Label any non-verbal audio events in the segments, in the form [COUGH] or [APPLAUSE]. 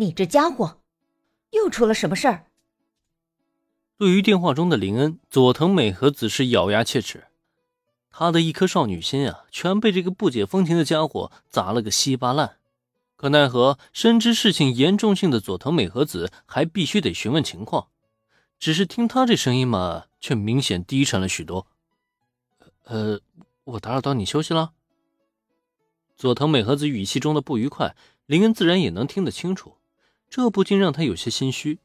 你这家伙，又出了什么事儿？对于电话中的林恩，佐藤美和子是咬牙切齿，她的一颗少女心啊，全被这个不解风情的家伙砸了个稀巴烂。可奈何，深知事情严重性的佐藤美和子还必须得询问情况，只是听他这声音嘛，却明显低沉了许多。呃，我打扰到你休息了。佐藤美和子语气中的不愉快，林恩自然也能听得清楚，这不禁让他有些心虚。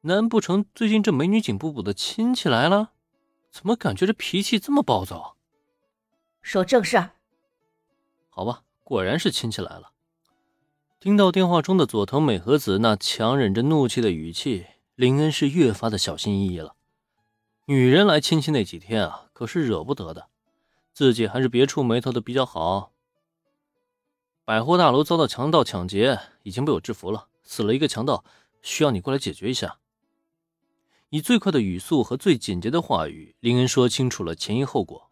难不成最近这美女警部部的亲戚来了？怎么感觉这脾气这么暴躁？说正事儿。好吧，果然是亲戚来了。听到电话中的佐藤美和子那强忍着怒气的语气，林恩是越发的小心翼翼了。女人来亲戚那几天啊，可是惹不得的，自己还是别触眉头的比较好。百货大楼遭到强盗抢劫，已经被我制服了。死了一个强盗，需要你过来解决一下。以最快的语速和最简洁的话语，林恩说清楚了前因后果。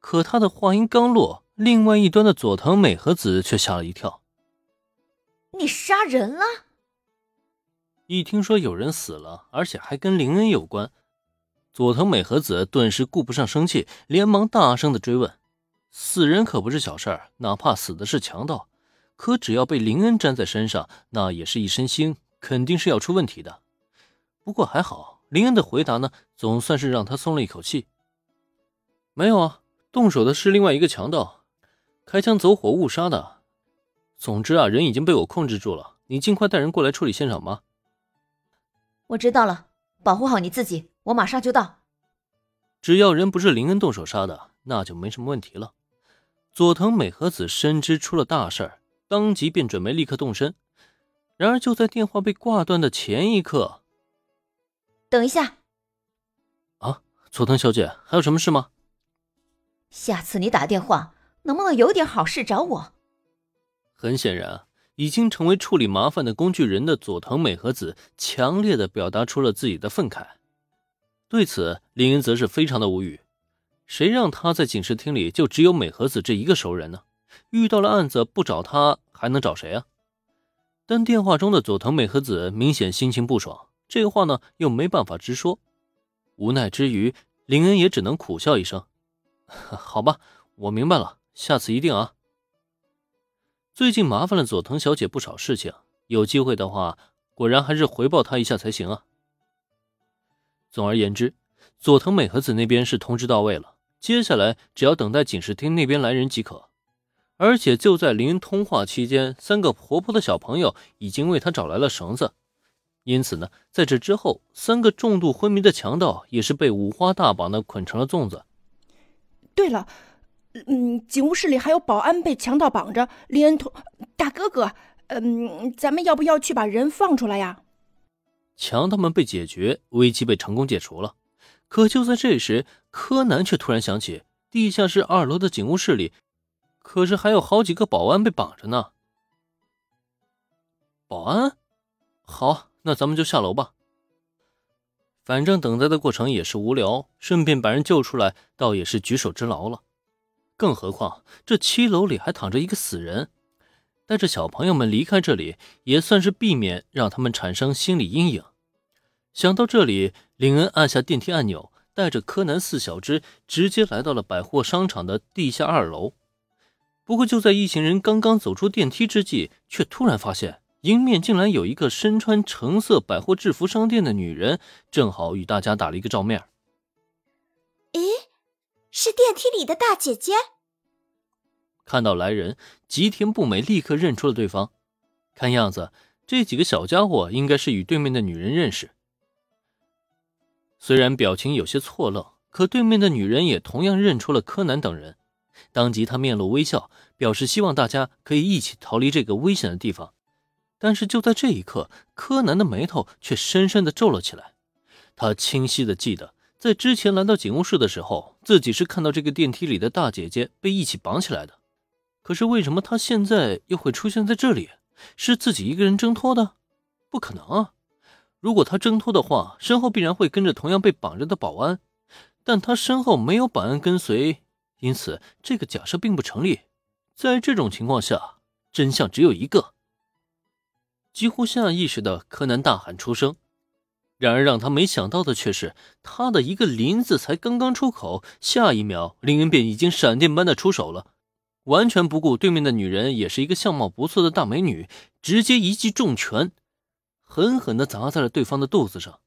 可他的话音刚落，另外一端的佐藤美和子却吓了一跳：“你杀人了！”一听说有人死了，而且还跟林恩有关，佐藤美和子顿时顾不上生气，连忙大声的追问。死人可不是小事儿，哪怕死的是强盗，可只要被林恩粘在身上，那也是一身腥，肯定是要出问题的。不过还好，林恩的回答呢，总算是让他松了一口气。没有啊，动手的是另外一个强盗，开枪走火误杀的。总之啊，人已经被我控制住了，你尽快带人过来处理现场吧。我知道了，保护好你自己，我马上就到。只要人不是林恩动手杀的，那就没什么问题了。佐藤美和子深知出了大事儿，当即便准备立刻动身。然而就在电话被挂断的前一刻，等一下，啊，佐藤小姐，还有什么事吗？下次你打电话能不能有点好事找我？很显然，已经成为处理麻烦的工具人的佐藤美和子强烈的表达出了自己的愤慨。对此，林恩则是非常的无语。谁让他在警视厅里就只有美和子这一个熟人呢？遇到了案子不找他还能找谁啊？但电话中的佐藤美和子明显心情不爽，这话呢又没办法直说。无奈之余，林恩也只能苦笑一声：“ [LAUGHS] 好吧，我明白了，下次一定啊。”最近麻烦了佐藤小姐不少事情，有机会的话，果然还是回报她一下才行啊。总而言之，佐藤美和子那边是通知到位了。接下来只要等待警视厅那边来人即可，而且就在林通话期间，三个活泼的小朋友已经为他找来了绳子。因此呢，在这之后，三个重度昏迷的强盗也是被五花大绑的捆成了粽子。对了，嗯，警务室里还有保安被强盗绑着。林恩通大哥哥，嗯，咱们要不要去把人放出来呀？强盗们被解决，危机被成功解除了。可就在这时，柯南却突然想起，地下室二楼的警务室里，可是还有好几个保安被绑着呢。保安，好，那咱们就下楼吧。反正等待的过程也是无聊，顺便把人救出来，倒也是举手之劳了。更何况这七楼里还躺着一个死人，带着小朋友们离开这里，也算是避免让他们产生心理阴影。想到这里，林恩按下电梯按钮，带着柯南四小只直接来到了百货商场的地下二楼。不过，就在一行人刚刚走出电梯之际，却突然发现迎面竟然有一个身穿橙色百货制服商店的女人，正好与大家打了一个照面。咦，是电梯里的大姐姐？看到来人，吉田不美立刻认出了对方。看样子，这几个小家伙应该是与对面的女人认识。虽然表情有些错愣，可对面的女人也同样认出了柯南等人，当即她面露微笑，表示希望大家可以一起逃离这个危险的地方。但是就在这一刻，柯南的眉头却深深的皱了起来。他清晰的记得，在之前来到警务室的时候，自己是看到这个电梯里的大姐姐被一起绑起来的。可是为什么她现在又会出现在这里？是自己一个人挣脱的？不可能啊！如果他挣脱的话，身后必然会跟着同样被绑着的保安，但他身后没有保安跟随，因此这个假设并不成立。在这种情况下，真相只有一个：几乎下意识的，柯南大喊出声。然而让他没想到的却是，他的一个“林”字才刚刚出口，下一秒林恩便已经闪电般的出手了，完全不顾对面的女人也是一个相貌不错的大美女，直接一记重拳，狠狠的砸在了对方的肚子上。